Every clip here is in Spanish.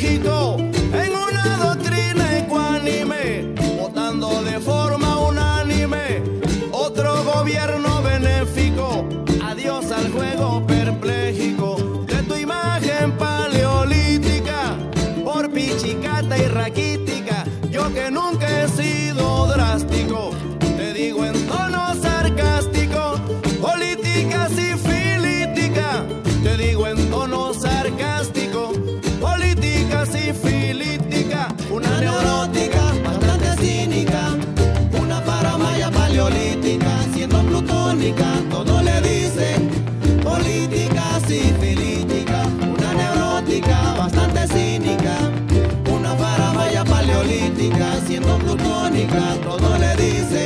viejito. música todo le dice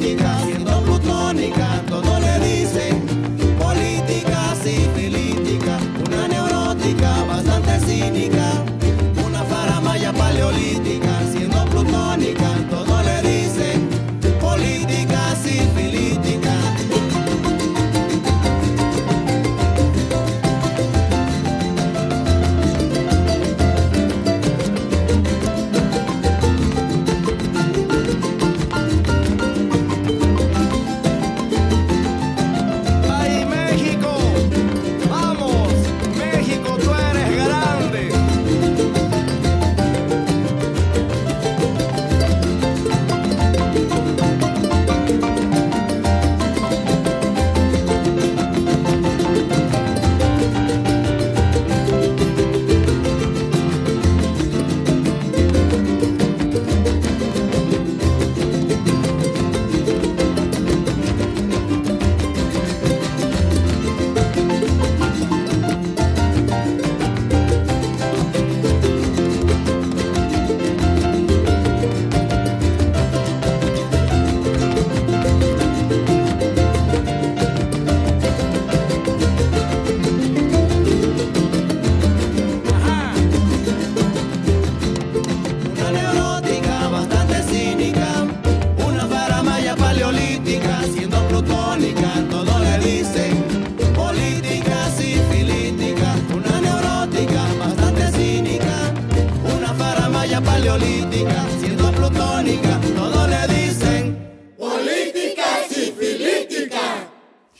你看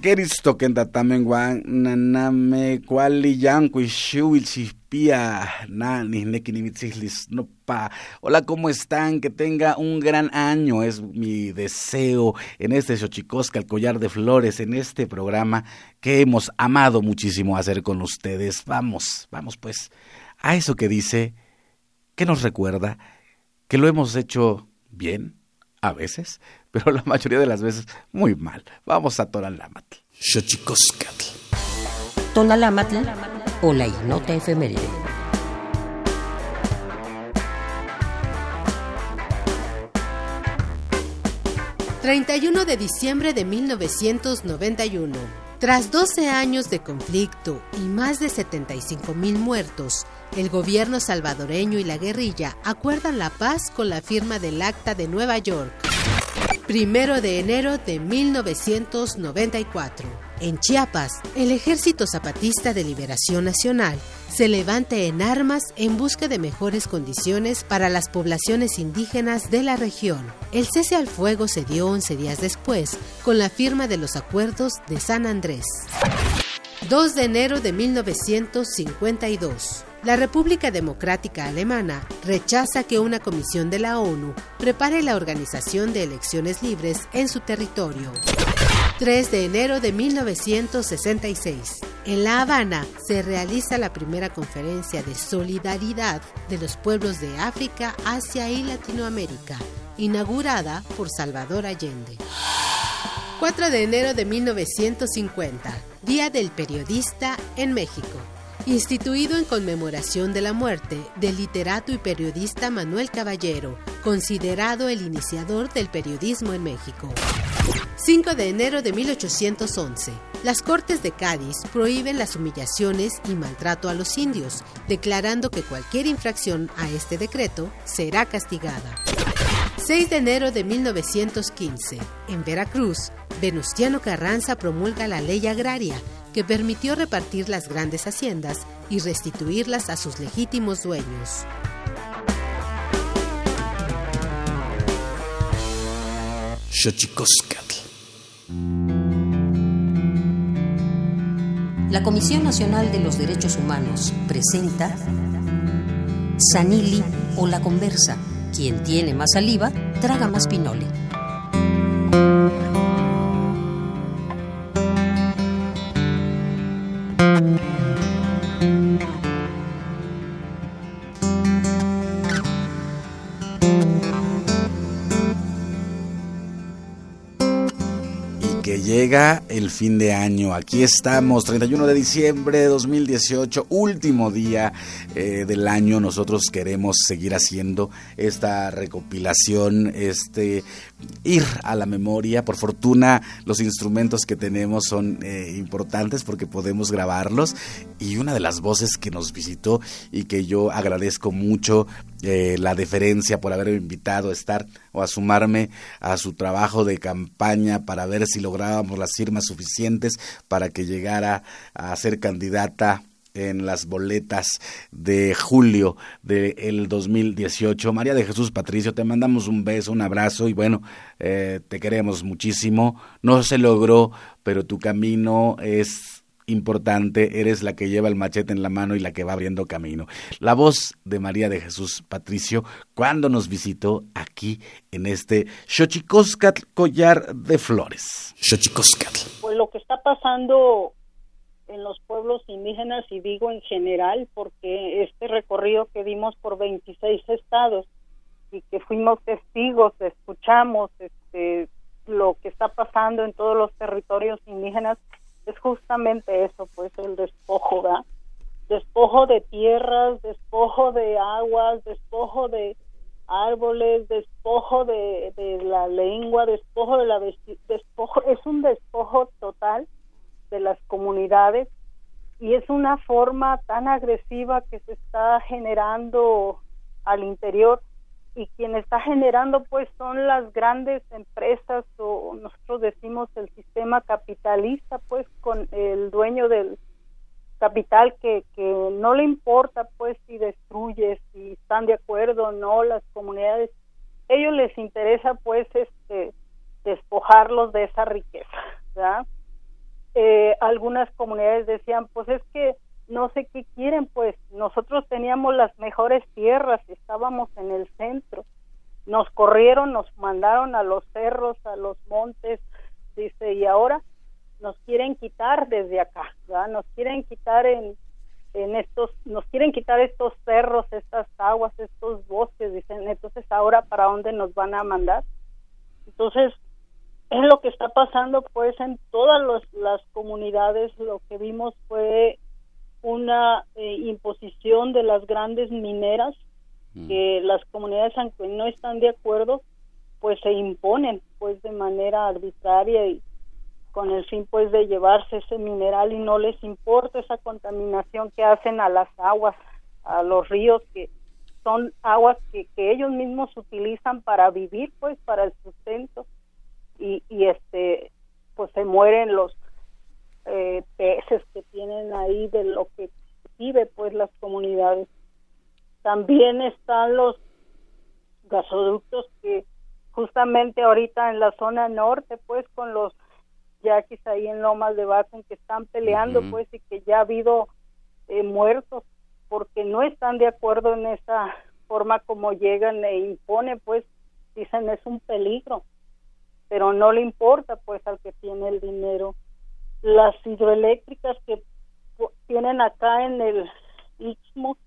Keristo kenta tamen wan naname kuali yanku chispia na no pa. Hola, ¿cómo están? Que tenga un gran año, es mi deseo en este Xochicosca, el collar de flores, en este programa que hemos amado muchísimo hacer con ustedes. Vamos, vamos pues a eso que dice, que nos recuerda que lo hemos hecho bien, a veces, pero la mayoría de las veces muy mal. Vamos a Tonalamatl. Xochicoscatl. Tonalamatl o la ignota efeméride. ...31 de diciembre de 1991... Tras 12 años de conflicto y más de 75 mil muertos, el gobierno salvadoreño y la guerrilla acuerdan la paz con la firma del Acta de Nueva York. Primero de enero de 1994. En Chiapas, el Ejército Zapatista de Liberación Nacional se levanta en armas en busca de mejores condiciones para las poblaciones indígenas de la región. El cese al fuego se dio 11 días después con la firma de los acuerdos de San Andrés. 2 de enero de 1952. La República Democrática Alemana rechaza que una comisión de la ONU prepare la organización de elecciones libres en su territorio. 3 de enero de 1966. En La Habana se realiza la primera conferencia de solidaridad de los pueblos de África, Asia y Latinoamérica, inaugurada por Salvador Allende. 4 de enero de 1950, Día del Periodista en México instituido en conmemoración de la muerte del literato y periodista Manuel Caballero, considerado el iniciador del periodismo en México. 5 de enero de 1811. Las Cortes de Cádiz prohíben las humillaciones y maltrato a los indios, declarando que cualquier infracción a este decreto será castigada. 6 de enero de 1915. En Veracruz, Venustiano Carranza promulga la ley agraria que permitió repartir las grandes haciendas y restituirlas a sus legítimos dueños. La Comisión Nacional de los Derechos Humanos presenta Sanili o la conversa. Quien tiene más saliva, traga más pinole. Llega el fin de año. Aquí estamos, 31 de diciembre de 2018, último día eh, del año. Nosotros queremos seguir haciendo esta recopilación, este ir a la memoria. Por fortuna, los instrumentos que tenemos son eh, importantes porque podemos grabarlos. Y una de las voces que nos visitó y que yo agradezco mucho eh, la deferencia por haberme invitado a estar o a sumarme a su trabajo de campaña para ver si lográbamos las firmas suficientes para que llegara a ser candidata en las boletas de julio del 2018. María de Jesús Patricio, te mandamos un beso, un abrazo y bueno, eh, te queremos muchísimo. No se logró, pero tu camino es importante, eres la que lleva el machete en la mano y la que va abriendo camino. La voz de María de Jesús Patricio cuando nos visitó aquí en este Xochicoscatl Collar de Flores. Pues lo que está pasando en los pueblos indígenas y digo en general porque este recorrido que dimos por 26 estados y que fuimos testigos, escuchamos este lo que está pasando en todos los territorios indígenas es justamente eso, pues el despojo, ¿verdad? Despojo de tierras, despojo de aguas, despojo de árboles, despojo de, de la lengua, despojo de la despojo, es un despojo total de las comunidades y es una forma tan agresiva que se está generando al interior y quien está generando pues son las grandes empresas o nosotros decimos el sistema capitalista pues con el dueño del capital que, que no le importa pues si destruye, si están de acuerdo o no las comunidades, ellos les interesa pues este despojarlos de esa riqueza, ¿verdad? Eh, algunas comunidades decían pues es que no sé qué quieren, pues nosotros teníamos las mejores tierras, estábamos en el centro, nos corrieron, nos mandaron a los cerros, a los montes, dice, y ahora nos quieren quitar desde acá. Nos quieren quitar en, en estos, nos quieren quitar estos cerros, estas aguas, estos bosques, dicen, entonces ahora para dónde nos van a mandar. Entonces, es lo que está pasando pues en todas las comunidades, lo que vimos fue una eh, imposición de las grandes mineras, mm. que las comunidades aunque no están de acuerdo, pues se imponen pues de manera arbitraria y con el fin pues de llevarse ese mineral y no les importa esa contaminación que hacen a las aguas, a los ríos que son aguas que, que ellos mismos utilizan para vivir pues para el sustento y, y este pues se mueren los eh, peces que tienen ahí de lo que vive pues las comunidades. También están los gasoductos que justamente ahorita en la zona norte pues con los yaquis ahí en Lomas de Bacon que están peleando, pues, y que ya ha habido eh, muertos porque no están de acuerdo en esa forma como llegan e imponen, pues, dicen es un peligro, pero no le importa, pues, al que tiene el dinero. Las hidroeléctricas que tienen acá en el Istmo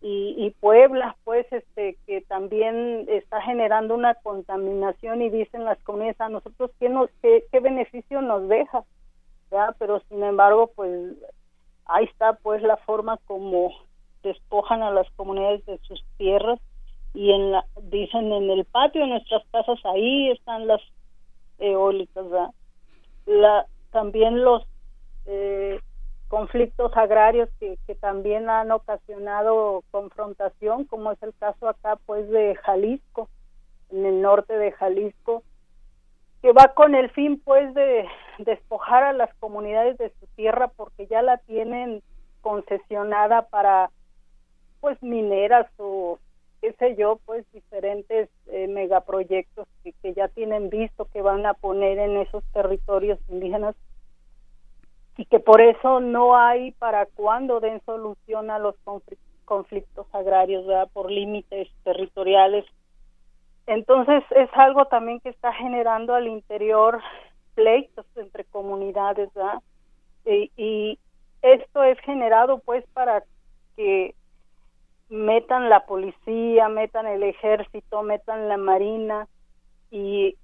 y, y, Puebla, pues, este, que también está generando una contaminación y dicen las comunidades a nosotros qué, nos, qué, qué beneficio nos deja, ¿ya? pero sin embargo, pues, ahí está, pues, la forma como despojan a las comunidades de sus tierras y en la, dicen en el patio de nuestras casas ahí están las eólicas. La, también los eh, conflictos agrarios que, que también han ocasionado confrontación, como es el caso acá pues de Jalisco, en el norte de Jalisco, que va con el fin pues de despojar a las comunidades de su tierra porque ya la tienen concesionada para pues mineras o qué sé yo, pues diferentes eh, megaproyectos que, que ya tienen visto que van a poner en esos territorios indígenas y que por eso no hay para cuándo den solución a los conflictos agrarios, ¿verdad? por límites territoriales. Entonces es algo también que está generando al interior pleitos entre comunidades, ¿verdad? Y, y esto es generado pues para que metan la policía, metan el ejército, metan la marina y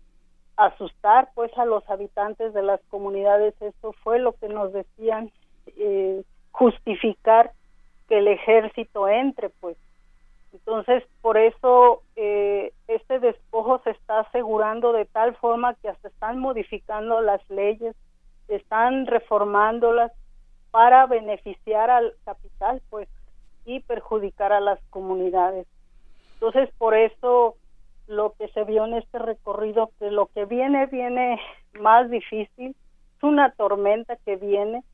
asustar pues a los habitantes de las comunidades. Eso fue lo que nos decían eh, justificar que el ejército entre pues. Entonces por eso eh, este despojo se está asegurando de tal forma que hasta están modificando las leyes están reformándolas para beneficiar al capital pues y perjudicar a las comunidades entonces por eso lo que se vio en este recorrido, que lo que viene viene más difícil, es una tormenta que viene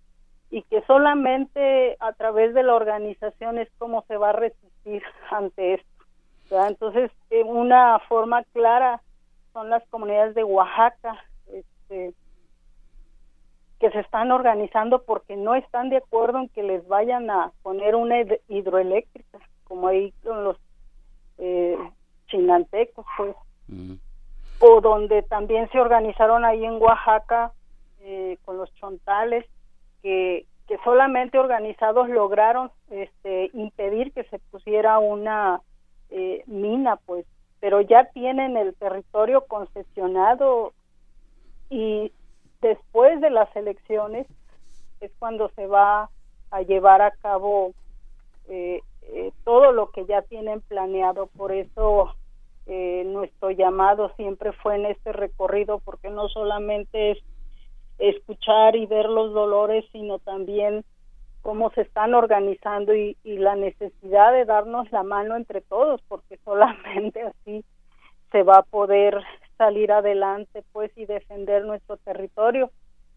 y que solamente a través de la organización es como se va a resistir ante esto. Entonces, una forma clara son las comunidades de Oaxaca, este, que se están organizando porque no están de acuerdo en que les vayan a poner una hidroeléctrica, como ahí con los eh, chinantecos, pues. O donde también se organizaron ahí en Oaxaca eh, con los chontales, que, que solamente organizados lograron este, impedir que se pusiera una eh, mina, pues, pero ya tienen el territorio concesionado y después de las elecciones es cuando se va a llevar a cabo eh, eh, todo lo que ya tienen planeado. Por eso eh, nuestro llamado siempre fue en este recorrido, porque no solamente es escuchar y ver los dolores, sino también cómo se están organizando y, y la necesidad de darnos la mano entre todos, porque solamente así se va a poder salir adelante pues y defender nuestro territorio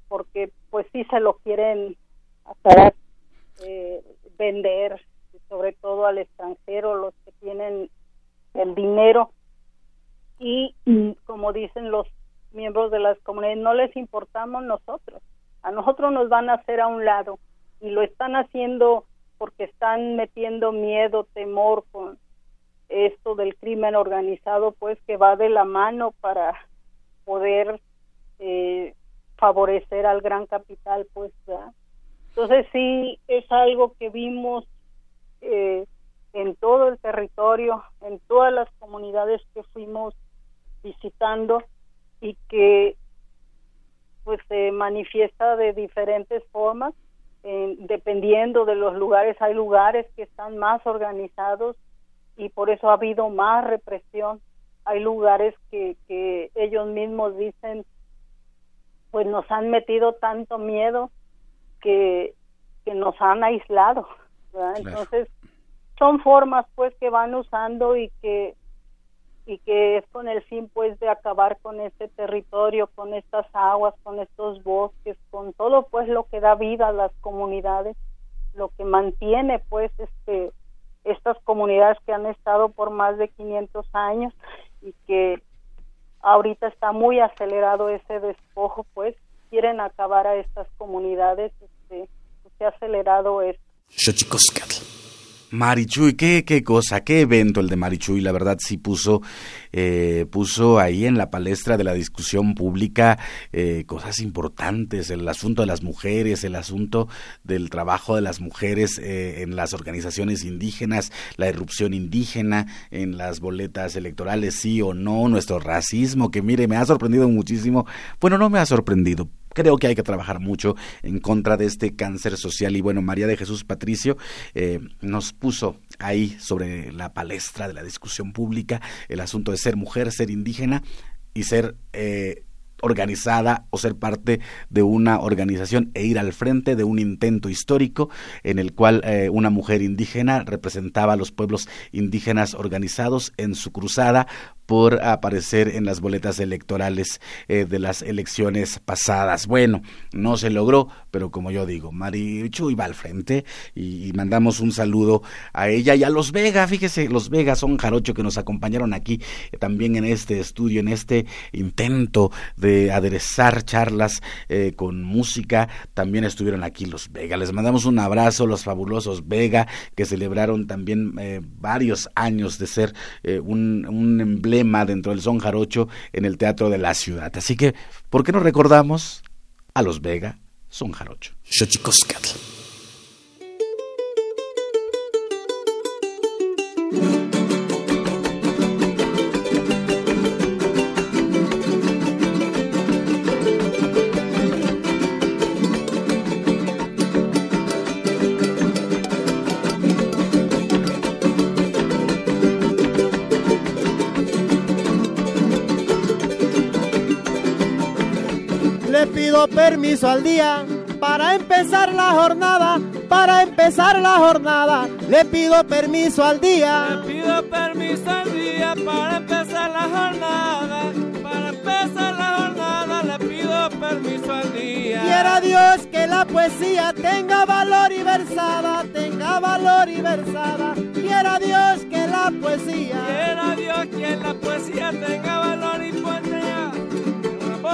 porque pues sí se lo quieren hacer eh, vender sobre todo al extranjero los que tienen el dinero. Y como dicen los miembros de las comunidades no les importamos nosotros. A nosotros nos van a hacer a un lado y lo están haciendo porque están metiendo miedo temor con esto del crimen organizado pues que va de la mano para poder eh, favorecer al gran capital pues entonces sí es algo que vimos eh, en todo el territorio en todas las comunidades que fuimos visitando y que pues se manifiesta de diferentes formas dependiendo de los lugares hay lugares que están más organizados y por eso ha habido más represión. Hay lugares que, que ellos mismos dicen, pues nos han metido tanto miedo que, que nos han aislado. Entonces, son formas pues que van usando y que y que es con el fin pues de acabar con este territorio, con estas aguas, con estos bosques, con todo pues lo que da vida a las comunidades, lo que mantiene pues este estas comunidades que han estado por más de 500 años y que ahorita está muy acelerado ese despojo, pues quieren acabar a estas comunidades, este, se ha acelerado esto. Marichuy, qué, qué cosa, qué evento el de Marichuy, la verdad sí puso, eh, puso ahí en la palestra de la discusión pública eh, cosas importantes, el asunto de las mujeres, el asunto del trabajo de las mujeres eh, en las organizaciones indígenas, la irrupción indígena en las boletas electorales, sí o no, nuestro racismo, que mire, me ha sorprendido muchísimo, bueno, no me ha sorprendido, creo que hay que trabajar mucho en contra de este cáncer social. Y bueno, María de Jesús Patricio eh, nos puso ahí sobre la palestra de la discusión pública el asunto de ser mujer, ser indígena y ser eh, organizada o ser parte de una organización e ir al frente de un intento histórico en el cual eh, una mujer indígena representaba a los pueblos indígenas organizados en su cruzada por aparecer en las boletas electorales eh, de las elecciones pasadas. Bueno, no se logró, pero como yo digo, Marichu iba al frente y, mandamos un saludo a ella y a los Vega. Fíjese, los Vega son jarocho que nos acompañaron aquí eh, también en este estudio, en este intento de aderezar charlas eh, con música. También estuvieron aquí los Vega. Les mandamos un abrazo, los fabulosos Vega, que celebraron también varios años de ser un, un emblema dentro del son jarocho en el Teatro de la Ciudad. Así que, ¿por qué no recordamos a los Vega son jarocho? Permiso al día para empezar la jornada, para empezar la jornada, le pido permiso al día. Le pido permiso al día para empezar la jornada, para empezar la jornada, le pido permiso al día. Quiera Dios que la poesía tenga valor y versada, tenga valor y versada. Quiera Dios que la poesía. Quiera Dios que la poesía tenga valor y poesía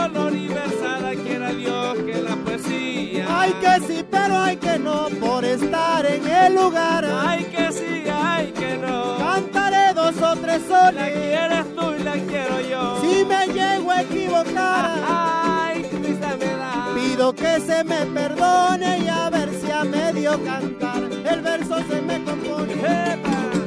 y versada quiera Dios que la poesía. Ay que sí, pero hay que no por estar en el lugar. Ay que sí, ay que no. Cantaré dos o tres soles. La quieres tú y la quiero yo. Si me llego a equivocar. Ay, triste me da. Pido que se me perdone y a ver si a medio cantar el verso se me compone.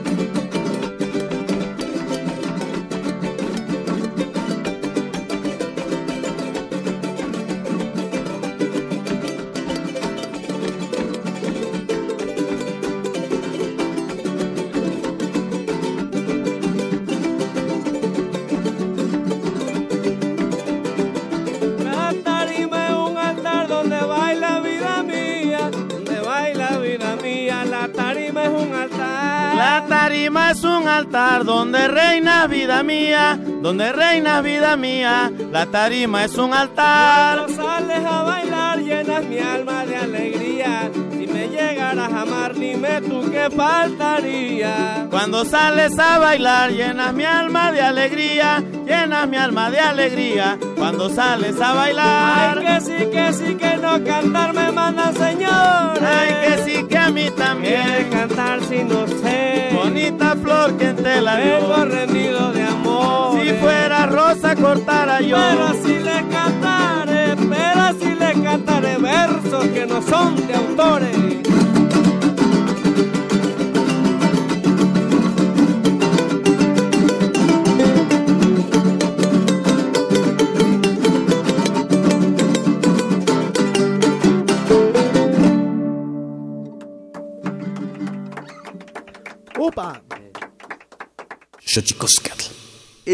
Donde reina vida mía, donde reina vida mía. La tarima es un altar. Cuando sales a bailar llenas mi alma de alegría. Si me llegaras a amar, dime tú qué faltaría. Cuando sales a bailar llenas mi alma de alegría, llenas mi alma de alegría. Cuando sales a bailar. Ay, que sí, que sí, que no cantar me manda señor. Ay, que sí, que a mí también. Quiere cantar si no sé. Bonita flor que te la dio. Vengo rendido de amor. Si fuera rosa cortara yo. Pero si le cantaré, pero si le cantaré versos que no son de autores.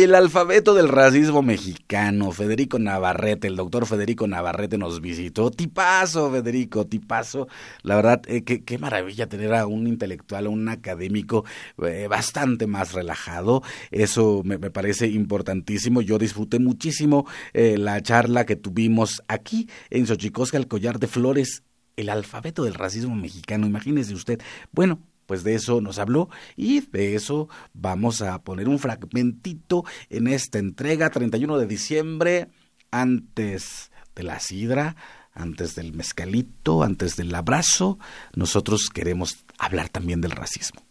El alfabeto del racismo mexicano, Federico Navarrete, el doctor Federico Navarrete nos visitó. Tipazo, Federico, tipazo. La verdad, eh, qué, maravilla tener a un intelectual, a un académico eh, bastante más relajado. Eso me, me, parece importantísimo. Yo disfruté muchísimo eh, la charla que tuvimos aquí en Xochicosca, el collar de flores, el alfabeto del racismo mexicano. Imagínese usted. Bueno, pues de eso nos habló y de eso vamos a poner un fragmentito en esta entrega 31 de diciembre antes de la sidra, antes del mezcalito, antes del abrazo, nosotros queremos hablar también del racismo.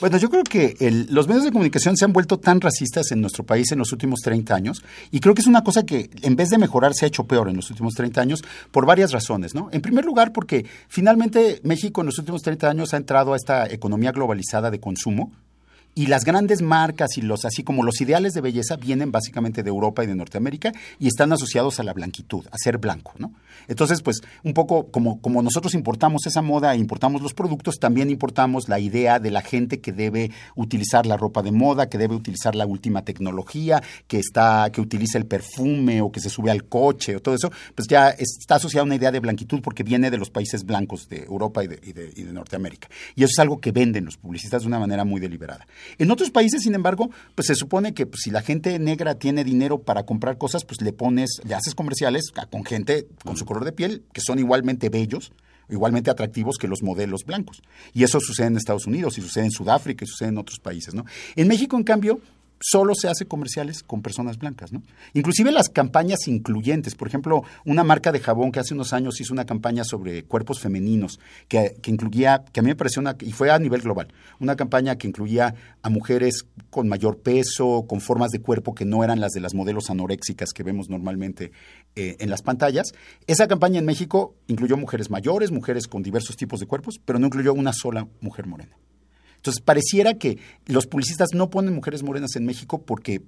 Bueno, yo creo que el, los medios de comunicación se han vuelto tan racistas en nuestro país en los últimos 30 años y creo que es una cosa que en vez de mejorar se ha hecho peor en los últimos 30 años por varias razones, ¿no? En primer lugar porque finalmente México en los últimos 30 años ha entrado a esta economía globalizada de consumo y las grandes marcas y los así como los ideales de belleza vienen básicamente de Europa y de Norteamérica y están asociados a la blanquitud, a ser blanco, ¿no? Entonces, pues un poco como, como nosotros importamos esa moda e importamos los productos, también importamos la idea de la gente que debe utilizar la ropa de moda, que debe utilizar la última tecnología, que está que utiliza el perfume o que se sube al coche o todo eso, pues ya está asociada a una idea de blanquitud porque viene de los países blancos de Europa y de, y de, y de Norteamérica. Y eso es algo que venden los publicistas de una manera muy deliberada. En otros países, sin embargo, pues se supone que pues, si la gente negra tiene dinero para comprar cosas, pues le pones, le haces comerciales con gente con su color de piel que son igualmente bellos, igualmente atractivos que los modelos blancos. Y eso sucede en Estados Unidos y sucede en Sudáfrica y sucede en otros países, ¿no? En México, en cambio, solo se hace comerciales con personas blancas, ¿no? Inclusive las campañas incluyentes, por ejemplo, una marca de jabón que hace unos años hizo una campaña sobre cuerpos femeninos que, que, incluía, que a mí me pareció una, y fue a nivel global, una campaña que incluía a mujeres con mayor peso, con formas de cuerpo que no eran las de las modelos anoréxicas que vemos normalmente eh, en las pantallas. Esa campaña en México incluyó mujeres mayores, mujeres con diversos tipos de cuerpos, pero no incluyó una sola mujer morena. Entonces, pareciera que los publicistas no ponen mujeres morenas en México porque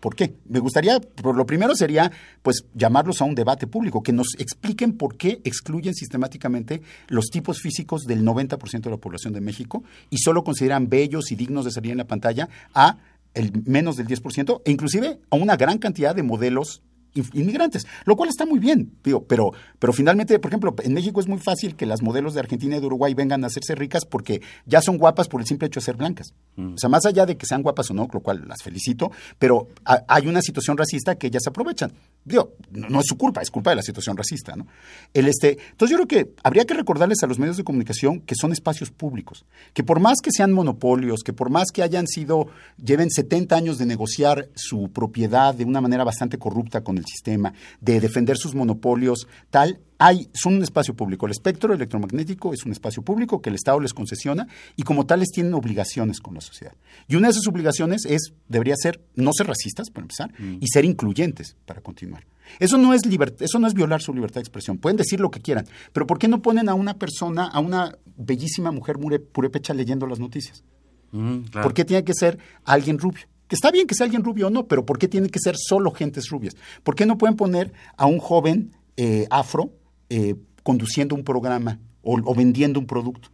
¿Por qué? Me gustaría, por lo primero sería, pues, llamarlos a un debate público, que nos expliquen por qué excluyen sistemáticamente los tipos físicos del 90% de la población de México y solo consideran bellos y dignos de salir en la pantalla a el menos del 10% e inclusive a una gran cantidad de modelos inmigrantes, lo cual está muy bien, digo, pero, pero finalmente, por ejemplo, en México es muy fácil que las modelos de Argentina y de Uruguay vengan a hacerse ricas porque ya son guapas por el simple hecho de ser blancas. Mm. O sea, más allá de que sean guapas o no, lo cual las felicito, pero a, hay una situación racista que ellas aprovechan. Digo, no, no, es su culpa, es culpa de la situación racista, ¿no? El este, entonces yo creo que habría que recordarles a los medios de comunicación que son espacios públicos, que por más que sean monopolios, que por más que hayan sido, lleven 70 años de negociar su propiedad de una manera bastante corrupta con el sistema, de defender sus monopolios, tal, hay, son un espacio público. El espectro electromagnético es un espacio público que el Estado les concesiona y como tales tienen obligaciones con la sociedad. Y una de esas obligaciones es, debería ser no ser racistas, para empezar, mm. y ser incluyentes para continuar. Eso no, es eso no es violar su libertad de expresión. Pueden decir lo que quieran, pero ¿por qué no ponen a una persona, a una bellísima mujer purépecha leyendo las noticias? Mm, claro. ¿Por qué tiene que ser alguien rubio? Que está bien que sea alguien rubio o no, pero ¿por qué tiene que ser solo gentes rubias? ¿Por qué no pueden poner a un joven eh, afro eh, conduciendo un programa o, o, vendiendo un producto?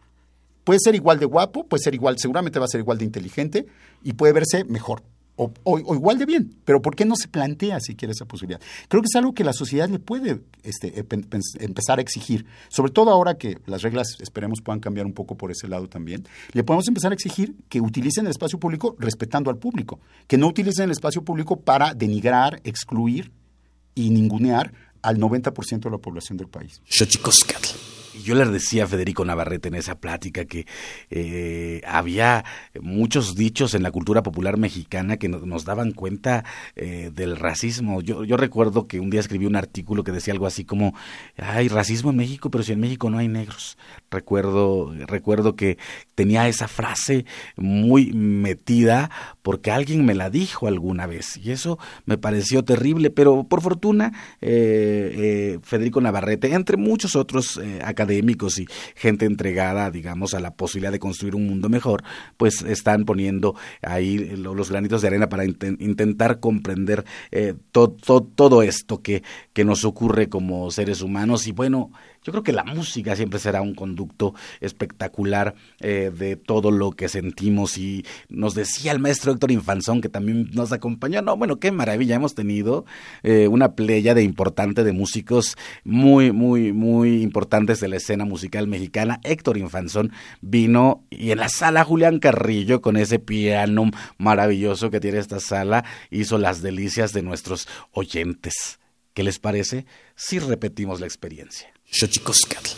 Puede ser igual de guapo, puede ser igual, seguramente va a ser igual de inteligente y puede verse mejor. O, igual de bien, pero ¿por qué no se plantea siquiera esa posibilidad? Creo que es algo que la sociedad le puede este, empezar a exigir, sobre todo ahora que las reglas, esperemos, puedan cambiar un poco por ese lado también, le podemos empezar a exigir que utilicen el espacio público respetando al público, que no utilicen el espacio público para denigrar, excluir y ningunear al 90% de la población del país. Yo le decía a Federico Navarrete en esa plática que eh, había muchos dichos en la cultura popular mexicana que nos, daban cuenta eh, del racismo. Yo, yo recuerdo que un día escribí un artículo que decía algo así como, hay racismo en México, pero si en México no hay negros. Recuerdo, recuerdo que tenía esa frase muy metida porque alguien me la dijo alguna vez y eso me pareció terrible, pero por fortuna eh, Federico Navarrete, entre muchos otros académicos, académicos y gente entregada, digamos, a la posibilidad de construir un mundo mejor, pues están poniendo ahí los granitos de arena para intentar comprender eh, todo esto que, que nos ocurre como seres humanos. Y bueno, yo creo que la música siempre será un conducto espectacular eh, de todo lo que sentimos y nos decía el maestro Héctor Infanzón que también nos acompañó. No, bueno, qué maravilla, hemos tenido eh, una playa de importante de músicos muy, muy, muy importantes de la escena musical mexicana. Héctor Infanzón vino y en la sala Julián Carrillo con ese piano maravilloso que tiene esta sala hizo las delicias de nuestros oyentes. ¿Qué les parece si repetimos la experiencia? Shachikoskatl.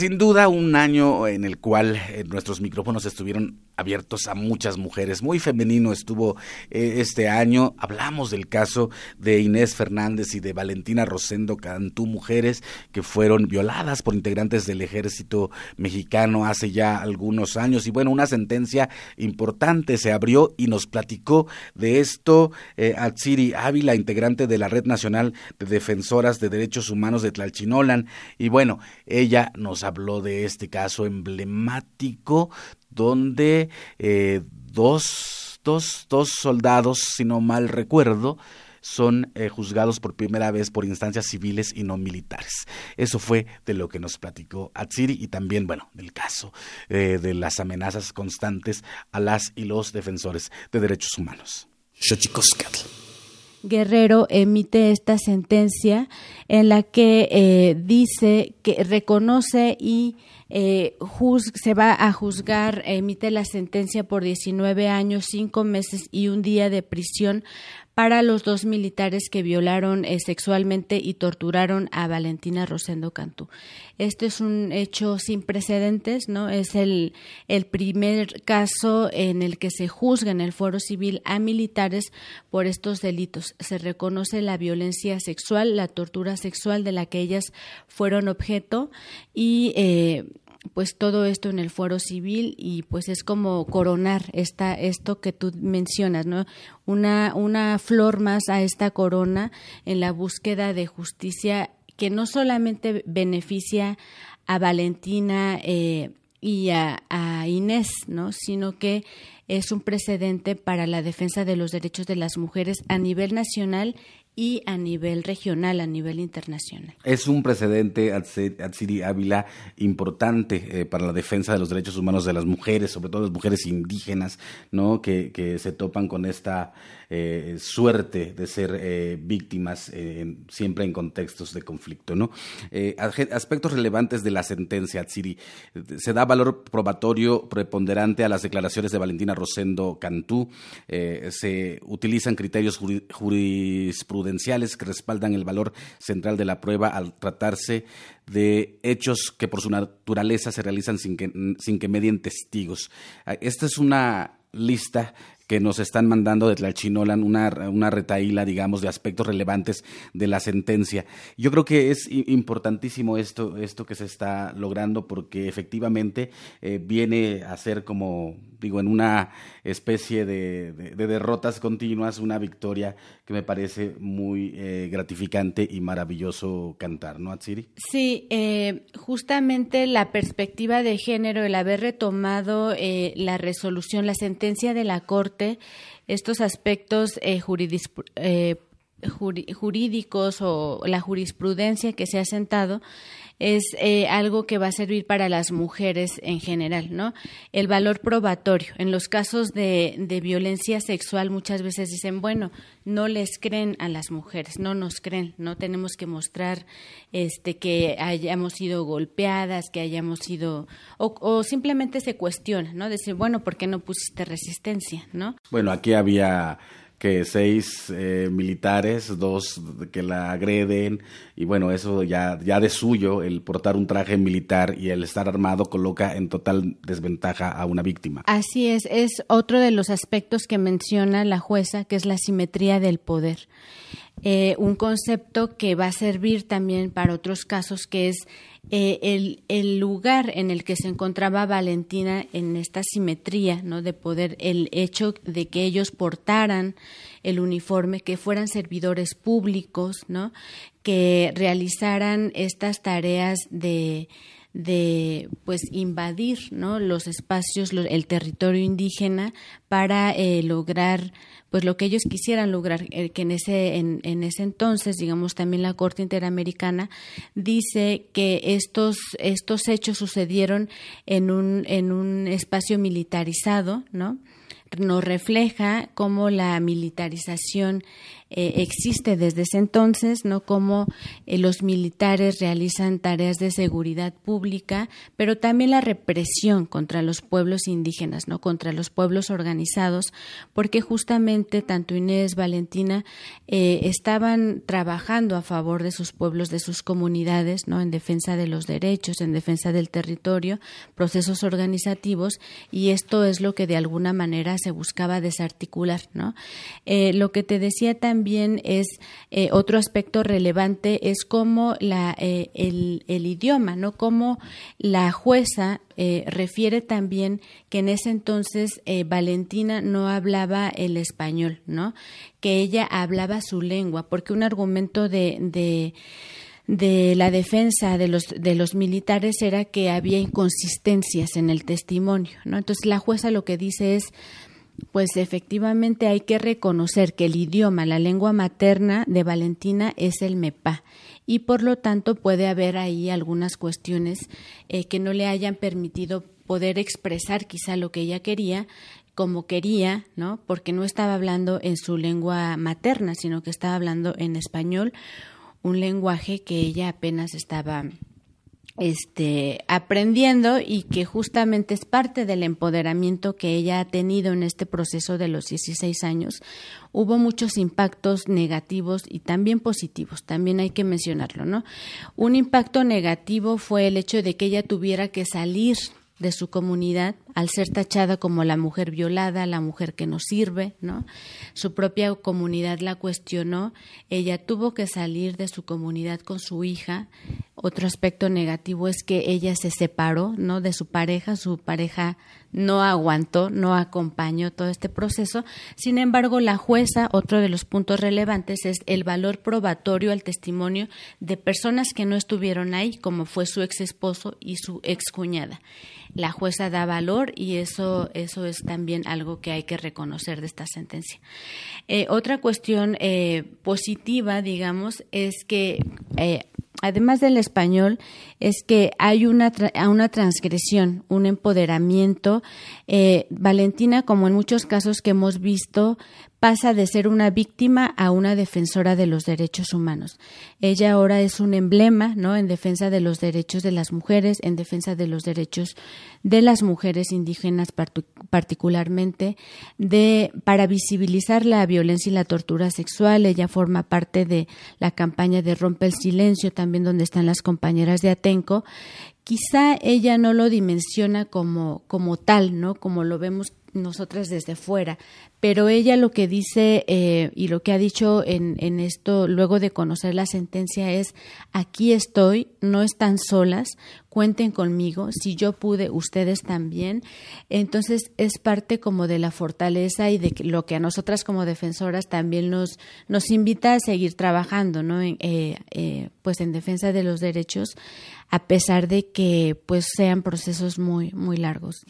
Sin duda un año en el cual eh, nuestros micrófonos estuvieron abiertos a muchas mujeres. Muy femenino estuvo eh, este año. Hablamos del caso de Inés Fernández y de Valentina Rosendo Cantú, mujeres que fueron violadas por integrantes del ejército mexicano hace ya algunos años. Y bueno, una sentencia importante se abrió y nos platicó de esto eh, Atsiri Ávila, integrante de la Red Nacional de Defensoras de Derechos Humanos de Tlalchinolan. Y bueno, ella nos habló de este caso emblemático donde eh, dos, dos, dos soldados, si no mal recuerdo, son eh, juzgados por primera vez por instancias civiles y no militares. Eso fue de lo que nos platicó Atsiri y también, bueno, del caso eh, de las amenazas constantes a las y los defensores de derechos humanos. Guerrero emite esta sentencia en la que dice que reconoce y eh, se va a juzgar, emite la sentencia por 19 años, 5 meses y un día de prisión para los dos militares que violaron eh, sexualmente y torturaron a Valentina Rosendo Cantú. Este es un hecho sin precedentes, ¿no? Es el, el primer caso en el que se juzga en el foro civil a militares por estos delitos. Se reconoce la violencia sexual, la tortura sexual de la que ellas fueron objeto y eh, pues todo esto en el fuero civil y pues es como coronar esta esto que tú mencionas, ¿no? Una una flor más a esta corona en la búsqueda de justicia que no solamente beneficia a Valentina eh, y a, a, Inés, ¿no? sino que es un precedente para la defensa de los derechos de las mujeres a nivel nacional y a nivel regional, a nivel internacional. Es un precedente, Atsiri Ávila, importante eh, para la defensa de los derechos humanos de las mujeres, sobre todo las mujeres indígenas, ¿no? que, que se topan con esta eh, suerte de ser eh, víctimas siempre en contextos de conflicto. ¿no? aspectos relevantes de la sentencia, Atsiri. Se da valor probatorio preponderante a las declaraciones de Valentina Rosendo Cantú. se utilizan criterios jurisprudentes que respaldan el valor central de la prueba al tratarse de hechos que por su naturaleza se realizan sin que, sin que medien testigos. Ah, esta es una lista que nos están mandando de Tlalchinolan una, una retaíla, digamos, de aspectos relevantes de la sentencia. Yo creo que es importantísimo esto, esto que se está logrando porque efectivamente eh, viene a ser como, digo, en una especie de, derrotas continuas, una victoria que me parece muy eh, gratificante y maravilloso cantar, ¿no, Atsiri? Sí, eh, justamente la perspectiva de género, el haber retomado la resolución, la sentencia de la Corte, estos aspectos eh, eh, jurídicos o la jurisprudencia que se ha sentado es eh, algo que va a servir para las mujeres en general, ¿no? El valor probatorio. En los casos de, de, violencia sexual muchas veces dicen, bueno, no les creen a las mujeres, no nos creen, no tenemos que mostrar este que hayamos sido golpeadas, que hayamos sido o, o simplemente se cuestiona, ¿no? Decir, bueno, ¿por qué no pusiste resistencia, no? Bueno, aquí había que seis eh, militares, dos que la agreden, y bueno, eso ya, ya de suyo, el portar un traje militar y el estar armado coloca en total desventaja a una víctima. Así es, es otro de los aspectos que menciona la jueza, que es la simetría del poder. Eh, un concepto que va a servir también para otros casos, que es eh, el, lugar en el que se encontraba Valentina en esta simetría ¿no? de poder, el hecho de que ellos portaran el uniforme, que fueran servidores públicos, ¿no? que realizaran estas tareas de de pues invadir ¿no? los espacios, el territorio indígena para eh, lograr pues lo que ellos quisieran lograr, eh, que en ese, en, en, ese entonces, digamos, también la Corte Interamericana dice que estos, estos hechos sucedieron en un, en un espacio militarizado, ¿no? nos refleja cómo la militarización eh, existe desde ese entonces, ¿no? Como eh, los militares realizan tareas de seguridad pública, pero también la represión contra los pueblos indígenas, ¿no? Contra los pueblos organizados, porque justamente tanto Inés, Valentina, eh, estaban trabajando a favor de sus pueblos, de sus comunidades, ¿no? En defensa de los derechos, en defensa del territorio, procesos organizativos, y esto es lo que de alguna manera se buscaba desarticular, ¿no? lo que te decía también es eh, otro aspecto relevante es cómo la, eh, el, el, idioma, ¿no? Cómo la jueza eh, refiere también que en ese entonces Valentina no hablaba el español, ¿no? Que ella hablaba su lengua, porque un argumento de, de de la defensa de los, de los militares era que había inconsistencias en el testimonio, ¿no? Entonces la jueza lo que dice es pues efectivamente hay que reconocer que el idioma, la lengua materna de Valentina es el MEPA y por lo tanto puede haber ahí algunas cuestiones eh, que no le hayan permitido poder expresar quizá lo que ella quería como quería, ¿no? Porque no estaba hablando en su lengua materna, sino que estaba hablando en español, un lenguaje que ella apenas estaba este, aprendiendo y que justamente es parte del empoderamiento que ella ha tenido en este proceso de los 16 años. Hubo muchos impactos negativos y también positivos, también hay que mencionarlo, ¿no? Un impacto negativo fue el hecho de que ella tuviera que salir de su comunidad al ser tachada como la mujer violada, la mujer que no sirve, ¿no? Su propia comunidad la cuestionó, ella tuvo que salir de su comunidad con su hija. Otro aspecto negativo es que ella se separó, ¿no? de su pareja, su pareja no aguantó, no acompañó todo este proceso. Sin embargo, la jueza, otro de los puntos relevantes es el valor probatorio al testimonio de personas que no estuvieron ahí, como fue su ex esposo y su ex cuñada. La jueza da valor y eso, eso es también algo que hay que reconocer de esta sentencia. Eh, otra cuestión eh, positiva, digamos, es que eh, además del español, es que hay una, una transgresión, un empoderamiento. Eh, Valentina, como en muchos casos que hemos visto, pasa de ser una víctima a una defensora de los derechos humanos. Ella ahora es un emblema, ¿no? En defensa de los derechos de las mujeres, en defensa de los derechos de las mujeres indígenas particularmente, de para visibilizar la violencia y la tortura sexual. Ella forma parte de la campaña de Rompe el silencio, también donde están las compañeras de Atenco. Quizá ella no lo dimensiona como, como tal, ¿no? Como lo vemos nosotras desde fuera, pero ella lo que dice eh, y lo que ha dicho en, en, esto luego de conocer la sentencia es aquí estoy, no están solas, cuenten conmigo, si yo pude, ustedes también. Entonces es parte como de la fortaleza y de lo que a nosotras como defensoras también nos, nos invita a seguir trabajando, ¿no? Eh, eh, pues en defensa de los derechos, a pesar de que pues sean procesos muy, muy largos.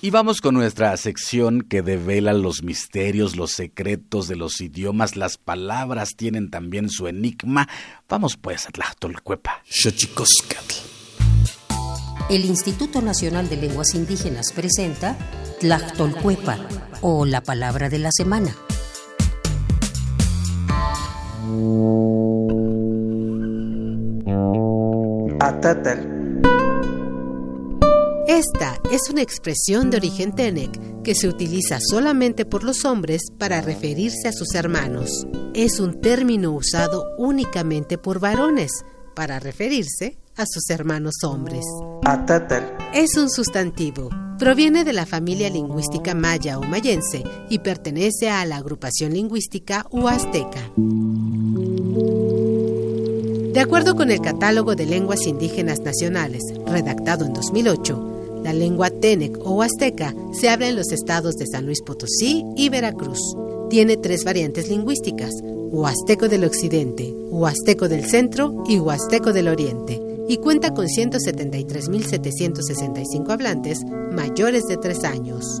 Y vamos con nuestra sección que devela los misterios, los secretos de los idiomas. Las palabras tienen también su enigma. Vamos pues a Tlachtolcuepa. El Instituto Nacional de Lenguas Indígenas presenta Tlachtolcuepa o la palabra de la semana. Esta es una expresión de origen Tenec que se utiliza solamente por los hombres para referirse a sus hermanos. Es un término usado únicamente por varones para referirse a sus hermanos hombres. Es un sustantivo. Proviene de la familia lingüística maya o mayense y pertenece a la agrupación lingüística huasteca. De acuerdo con el Catálogo de Lenguas Indígenas Nacionales, redactado en 2008, la lengua Tenec o Huasteca se habla en los estados de San Luis Potosí y Veracruz. Tiene tres variantes lingüísticas, Huasteco del Occidente, Huasteco del Centro y Huasteco del Oriente, y cuenta con 173.765 hablantes mayores de tres años.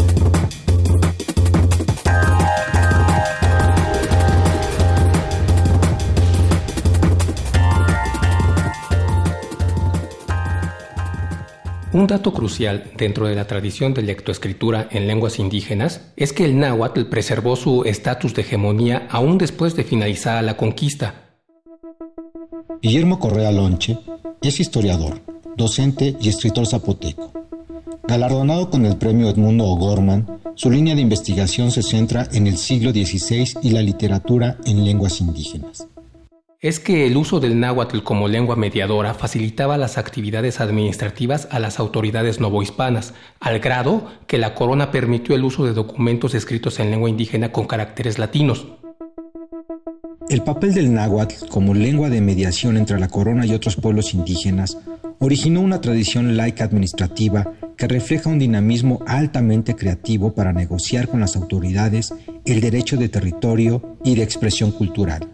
Un dato crucial dentro de la tradición de lectoescritura en lenguas indígenas es que el náhuatl preservó su estatus de hegemonía aún después de finalizada la conquista. Guillermo Correa Lonche es historiador, docente y escritor zapoteco. Galardonado con el premio Edmundo O'Gorman, su línea de investigación se centra en el siglo XVI y la literatura en lenguas indígenas es que el uso del náhuatl como lengua mediadora facilitaba las actividades administrativas a las autoridades novohispanas, al grado que la corona permitió el uso de documentos escritos en lengua indígena con caracteres latinos. El papel del náhuatl como lengua de mediación entre la corona y otros pueblos indígenas originó una tradición laica administrativa que refleja un dinamismo altamente creativo para negociar con las autoridades el derecho de territorio y de expresión cultural.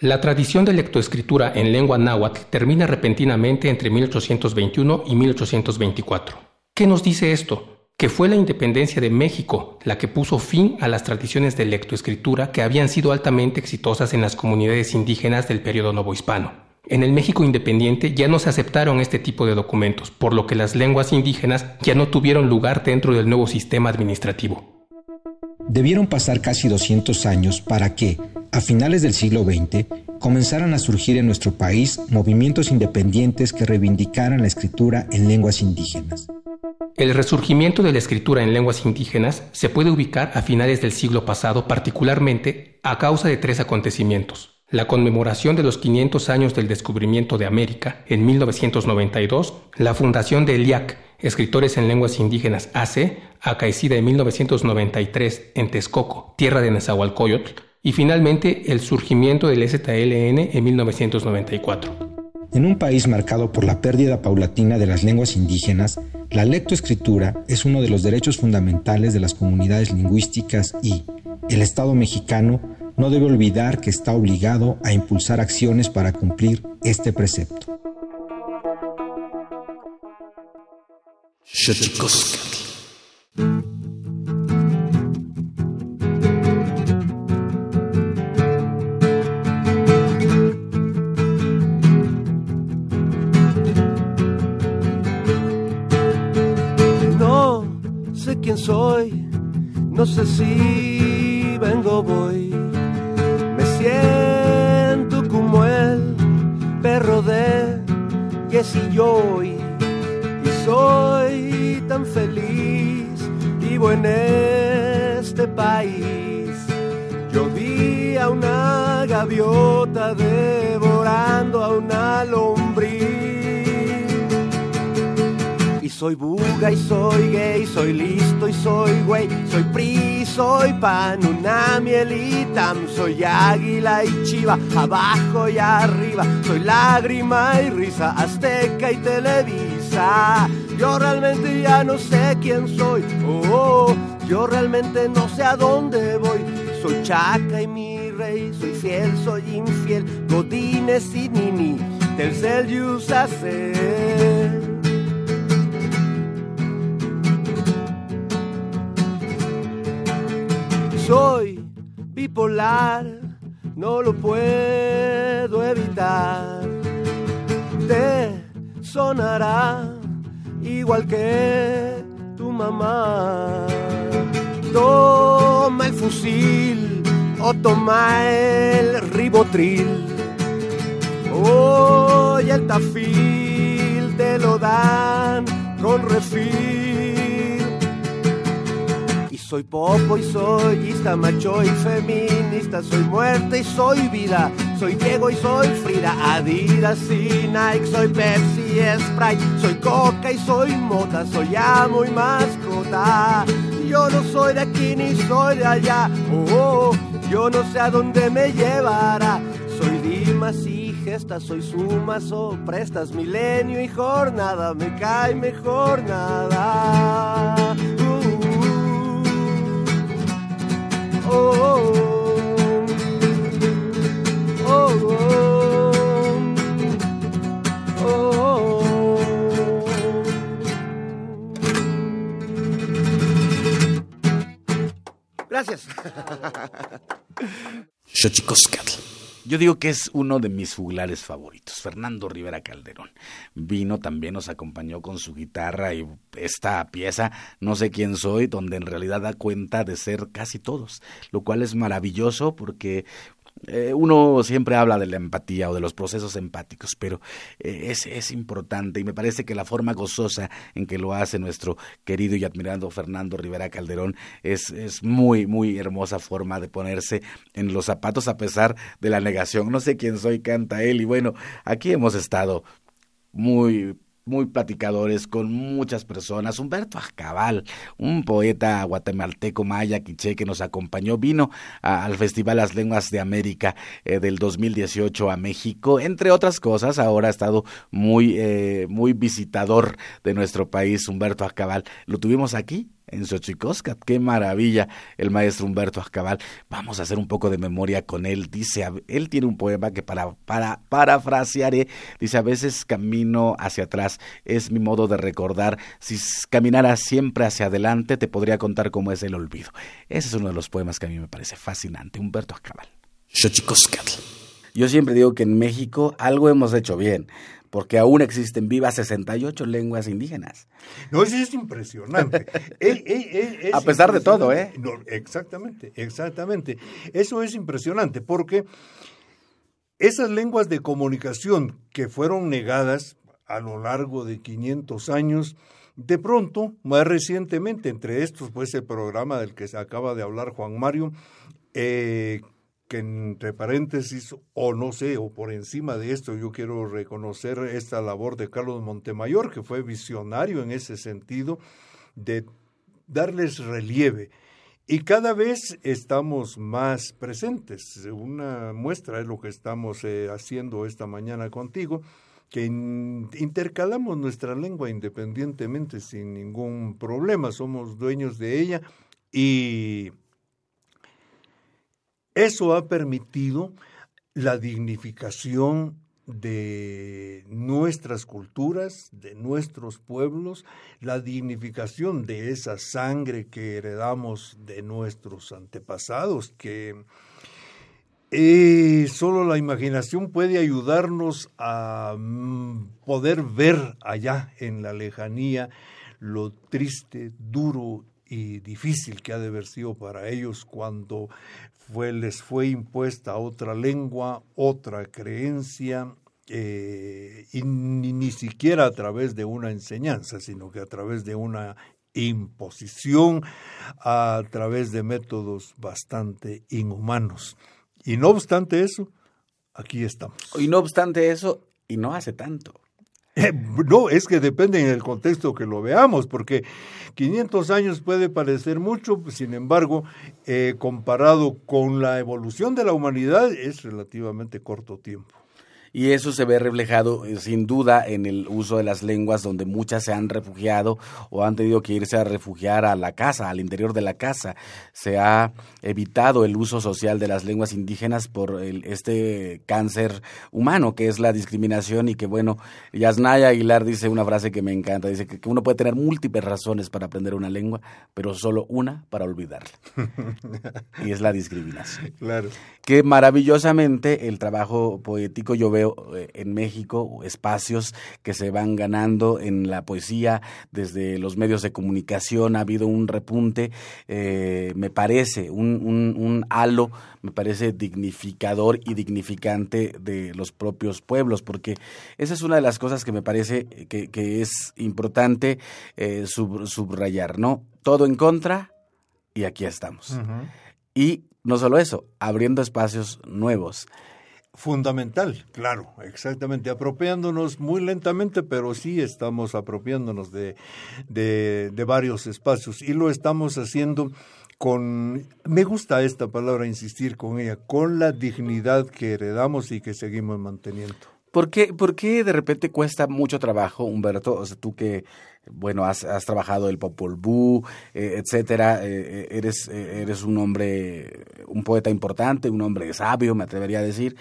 La tradición de lectoescritura en lengua náhuatl termina repentinamente entre 1821 y 1824. ¿Qué nos dice esto? Que fue la independencia de México la que puso fin a las tradiciones de lectoescritura que habían sido altamente exitosas en las comunidades indígenas del periodo novohispano. En el México independiente ya no se aceptaron este tipo de documentos, por lo que las lenguas indígenas ya no tuvieron lugar dentro del nuevo sistema administrativo. Debieron pasar casi 200 años para que, a finales del siglo XX, comenzaran a surgir en nuestro país movimientos independientes que reivindicaran la escritura en lenguas indígenas. El resurgimiento de la escritura en lenguas indígenas se puede ubicar a finales del siglo pasado particularmente a causa de tres acontecimientos. La conmemoración de los 500 años del descubrimiento de América en 1992, la fundación de ELIAC, Escritores en Lenguas Indígenas AC, acaecida en 1993 en Texcoco, tierra de Nezahualcóyotl, y finalmente el surgimiento del STLN en 1994. En un país marcado por la pérdida paulatina de las lenguas indígenas, la lectoescritura es uno de los derechos fundamentales de las comunidades lingüísticas y el Estado mexicano no debe olvidar que está obligado a impulsar acciones para cumplir este precepto. No sé quién soy, no sé si soy pan, una mielita, soy águila y chiva, abajo y arriba, soy lágrima y risa, azteca y televisa. Yo realmente ya no sé quién soy, oh, yo realmente no sé a dónde voy. Soy chaca y mi rey, soy fiel, soy infiel, godines y nini, del cel y hacer. No lo puedo evitar. Te sonará igual que tu mamá. Toma el fusil o toma el ribotril. Hoy el tafil te lo dan con refil. Soy popo y soy macho y feminista. Soy muerte y soy vida. Soy Diego y soy Frida. Adidas y Nike. Soy Pepsi y Sprite. Soy Coca y soy Mota. Soy amo y mascota. Yo no soy de aquí ni soy de allá. Oh, oh, yo no sé a dónde me llevará. Soy Dimas y Gesta, soy sumas o prestas, milenio y jornada, me cae mejor nada. Gracias. Yo digo que es uno de mis juglares favoritos, Fernando Rivera Calderón. Vino también, nos acompañó con su guitarra y esta pieza, No sé quién soy, donde en realidad da cuenta de ser casi todos, lo cual es maravilloso porque eh, uno siempre habla de la empatía o de los procesos empáticos, pero eh, es, es importante y me parece que la forma gozosa en que lo hace nuestro querido y admirado Fernando Rivera Calderón es, es muy, muy hermosa forma de ponerse en los zapatos a pesar de la negación. No sé quién soy, canta él y bueno, aquí hemos estado muy muy platicadores con muchas personas. Humberto Acabal, un poeta guatemalteco maya quiché que nos acompañó, vino al Festival Las Lenguas de América eh, del 2018 a México, entre otras cosas. Ahora ha estado muy, eh, muy visitador de nuestro país, Humberto Acabal. Lo tuvimos aquí en Xochicoscat. Qué maravilla el maestro Humberto Ascabal. Vamos a hacer un poco de memoria con él. Dice, él tiene un poema que para, para parafrasearé, dice, a veces camino hacia atrás, es mi modo de recordar. Si caminara siempre hacia adelante, te podría contar cómo es el olvido. Ese es uno de los poemas que a mí me parece fascinante. Humberto. Xochicoscat. Yo siempre digo que en México algo hemos hecho bien porque aún existen vivas 68 lenguas indígenas. No, eso es impresionante. A pesar de todo, ¿eh? No, exactamente, exactamente. Eso es impresionante porque esas lenguas de comunicación que fueron negadas a lo largo de 500 años, de pronto, más recientemente, entre estos, pues el programa del que se acaba de hablar Juan Mario, eh, que entre paréntesis, o no sé, o por encima de esto, yo quiero reconocer esta labor de Carlos Montemayor, que fue visionario en ese sentido, de darles relieve. Y cada vez estamos más presentes. Una muestra es lo que estamos eh, haciendo esta mañana contigo, que intercalamos nuestra lengua independientemente, sin ningún problema, somos dueños de ella y eso ha permitido la dignificación de nuestras culturas, de nuestros pueblos, la dignificación de esa sangre que heredamos de nuestros antepasados, que eh, solo la imaginación puede ayudarnos a mm, poder ver allá en la lejanía lo triste, duro y difícil que ha de haber sido para ellos cuando fue, les fue impuesta otra lengua, otra creencia, eh, y ni, ni, siquiera a través de una enseñanza, sino que a través de una imposición, a través de métodos bastante inhumanos. Y no obstante eso, aquí estamos. Y no obstante eso, y no hace tanto. No, es que depende en el contexto que lo veamos, porque 500 años puede parecer mucho, sin embargo, eh, comparado con la evolución de la humanidad, es relativamente corto tiempo. Y eso se ve reflejado eh, sin duda en el uso de las lenguas donde muchas se han refugiado o han tenido que irse a refugiar a la casa, al interior de la casa. Se ha evitado el uso social de las lenguas indígenas por este cáncer humano que es la discriminación y que bueno, Yasnaya Aguilar dice una frase que me encanta, dice que, uno puede tener múltiples razones para aprender una lengua, pero solo una para olvidarla. y es la discriminación. Claro. Que maravillosamente el trabajo poético yo veo en México espacios que se van ganando en la poesía, desde los medios de comunicación ha habido un repunte, eh, me parece, un, un, halo, me parece dignificador y dignificante de los propios pueblos, porque esa es una de las cosas que me parece que, es importante eh, subrayar, ¿no? Todo en contra y aquí estamos. Y no solo eso, abriendo espacios nuevos. Fundamental, claro, exactamente, apropiándonos muy lentamente, pero sí estamos apropiándonos de, de, de, varios espacios y lo estamos haciendo con, me gusta esta palabra, insistir con ella, con la dignidad que heredamos y que seguimos manteniendo. ¿Por qué, ¿Por qué de repente cuesta mucho trabajo, Humberto? O sea, tú que, bueno, has, trabajado el Popol Vuh, eh, etcétera, eh, eh, eres, eres un hombre, un poeta importante, un hombre sabio, me atrevería a decir.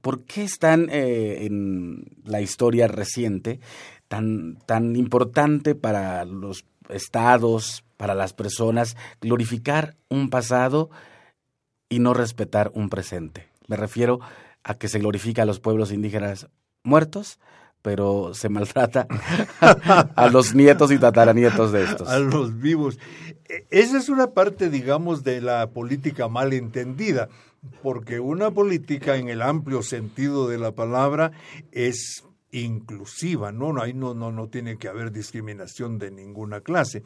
¿Por qué están en la historia reciente tan, tan importante para los estados, para las personas glorificar un pasado y no respetar un presente. Me refiero a que se glorifica a los pueblos indígenas muertos, pero se maltrata a los nietos y tataranietos de estos. A los vivos. E, esa es una parte, digamos, de la política mal entendida, porque una política en el amplio sentido de la palabra es inclusiva, ¿no? no, no, no, no tiene que haber discriminación de ninguna clase.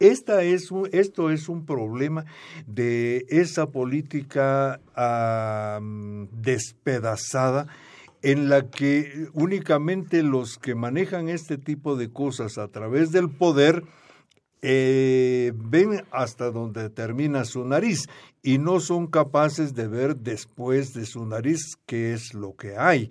Esta es esto es un problema de esa política despedazada en la que únicamente los que manejan este tipo de cosas a través del poder eh, ven hasta donde termina su nariz y no son capaces de ver después de su nariz qué es lo que hay.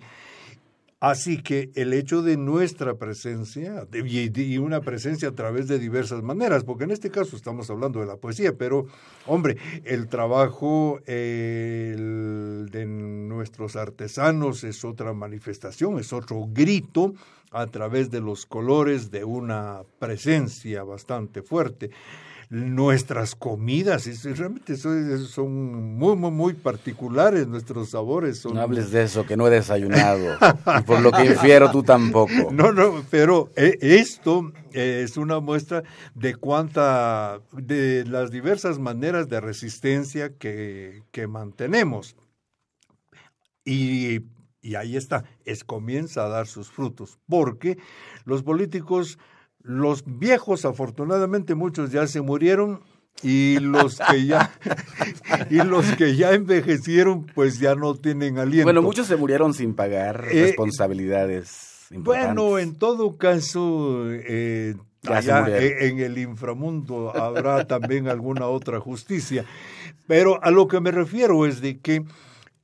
Así que el hecho de nuestra presencia, y una presencia a través de diversas maneras, porque en este caso estamos hablando de la poesía, pero hombre, el trabajo de nuestros artesanos es otra manifestación, es otro grito a través de los colores de una presencia bastante fuerte nuestras comidas, realmente son muy, muy, muy particulares nuestros sabores. No hables de eso, que no he desayunado. y por lo que infiero, tú tampoco. No, no, pero eh, esto es una muestra de cuánta, de las diversas maneras de resistencia que, que mantenemos. Y, y ahí está, es comienza a dar sus frutos, porque los políticos los viejos, afortunadamente, muchos ya se murieron y los que ya y los que ya envejecieron, pues ya no tienen aliento. Bueno, muchos se murieron sin pagar eh, responsabilidades. Bueno, en todo caso, eh, en el inframundo habrá también alguna otra justicia. Pero a lo que me refiero es de que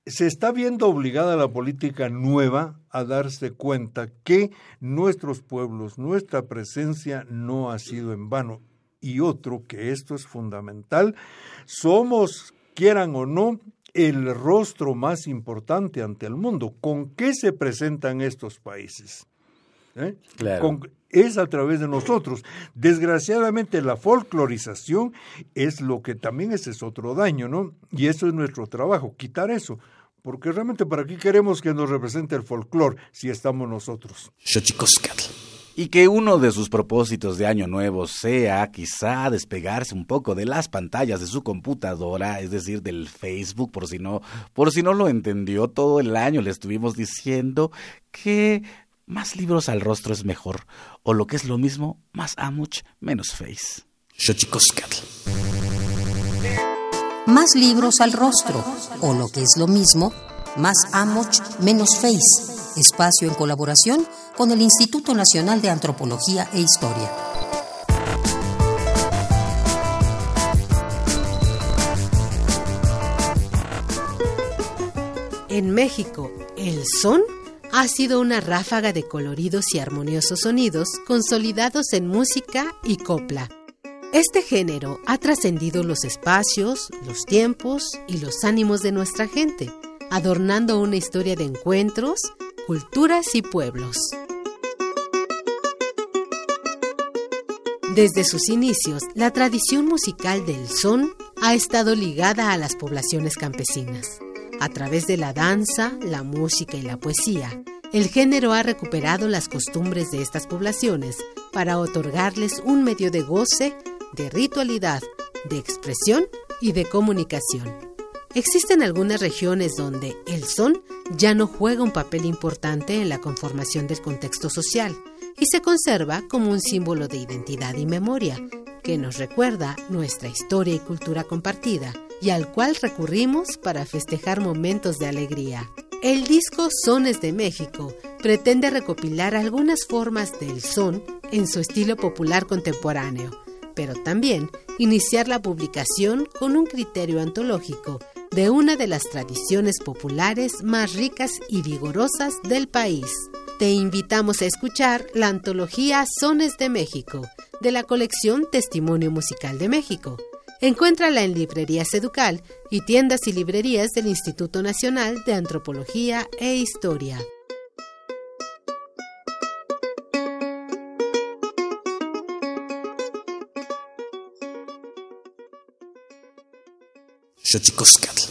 se está viendo obligada la política nueva a darse cuenta que nuestros pueblos, nuestra presencia no ha sido en vano. Y otro, que esto es fundamental, somos, quieran o no, el rostro más importante ante el mundo. ¿Con qué se presentan estos países? ¿Eh? es a través de nosotros. Desgraciadamente la folclorización es lo que también ese es otro daño, ¿no? Y eso es nuestro trabajo, quitar eso. Porque realmente para qué queremos que nos represente el folclore si estamos nosotros. Y que uno de sus propósitos de año nuevo sea quizá despegarse un poco de las pantallas de su computadora, es decir, del Facebook, por si no, por si no lo entendió, todo el año le estuvimos diciendo que más libros al rostro es mejor, o lo que es lo mismo, más amuch, menos face. Más libros al rostro, o lo que es lo mismo, más Amoch, menos Face. Espacio en colaboración con el Instituto Nacional de Antropología e Historia. En México, el son ha sido una ráfaga de coloridos y armoniosos sonidos consolidados en música y copla este género ha trascendido los espacios, los tiempos y los ánimos de nuestra gente, adornando una historia de encuentros, culturas y pueblos. Desde sus inicios, la tradición musical del son ha estado ligada a las poblaciones campesinas. A través de la danza, la música y la poesía, el género ha recuperado las costumbres de estas poblaciones para otorgarles un medio de goce de ritualidad, de expresión y de comunicación. Existen algunas regiones donde el son ya no juega un papel importante en la conformación del contexto social y se conserva como un símbolo de identidad y memoria que nos recuerda nuestra historia y cultura compartida y al cual recurrimos para festejar momentos de alegría. El disco Sones de México pretende recopilar algunas formas del son en su estilo popular contemporáneo pero también iniciar la publicación con un criterio antológico de una de las tradiciones populares más ricas y vigorosas del país. Te invitamos a escuchar la antología Sones de México, de la colección Testimonio Musical de México. Encuéntrala en librerías Educal y tiendas y librerías del Instituto Nacional de Antropología e Historia. Xochicoscatl.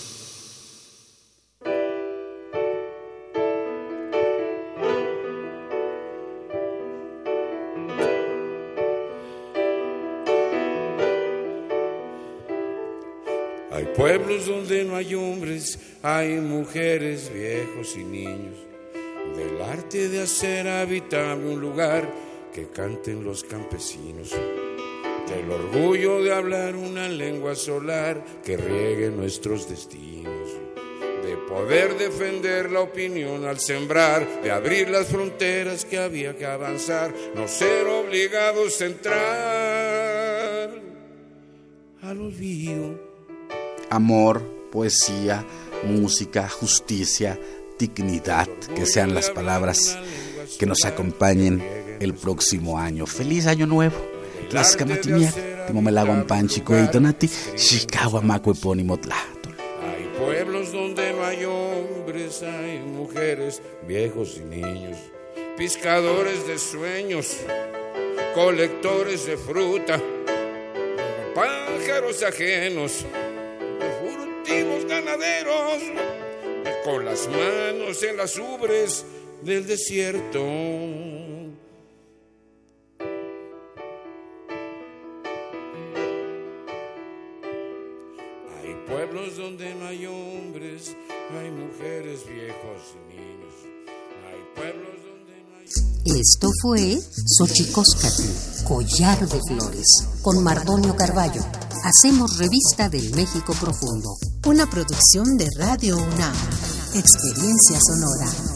Hay pueblos donde no hay hombres, hay mujeres, viejos y niños. Del arte de hacer habitable un lugar que canten los campesinos. Del orgullo de hablar una lengua solar que riegue nuestros destinos. De poder defender la opinión al sembrar, de abrir las fronteras que había que avanzar, no ser obligados a entrar al olvido amor, poesía, música, justicia, dignidad, que sean las palabras que nos acompañen el próximo año. Feliz año nuevo. Tlaxcamatimiac, Timomelaguan Panchico y Donati, Hay pueblos donde no hay hombres, hay mujeres, viejos y niños, pescadores de sueños, colectores de fruta, pájaros ajenos ganaderos, con las manos en las ubres del desierto. Donde no hay hombres, hay mujeres, viejos y niños. Hay pueblos donde no hay... Esto fue Xochicóscatl, Collar de Flores, con Mardonio Carballo. Hacemos revista del México Profundo. Una producción de Radio UNAM. Experiencia sonora.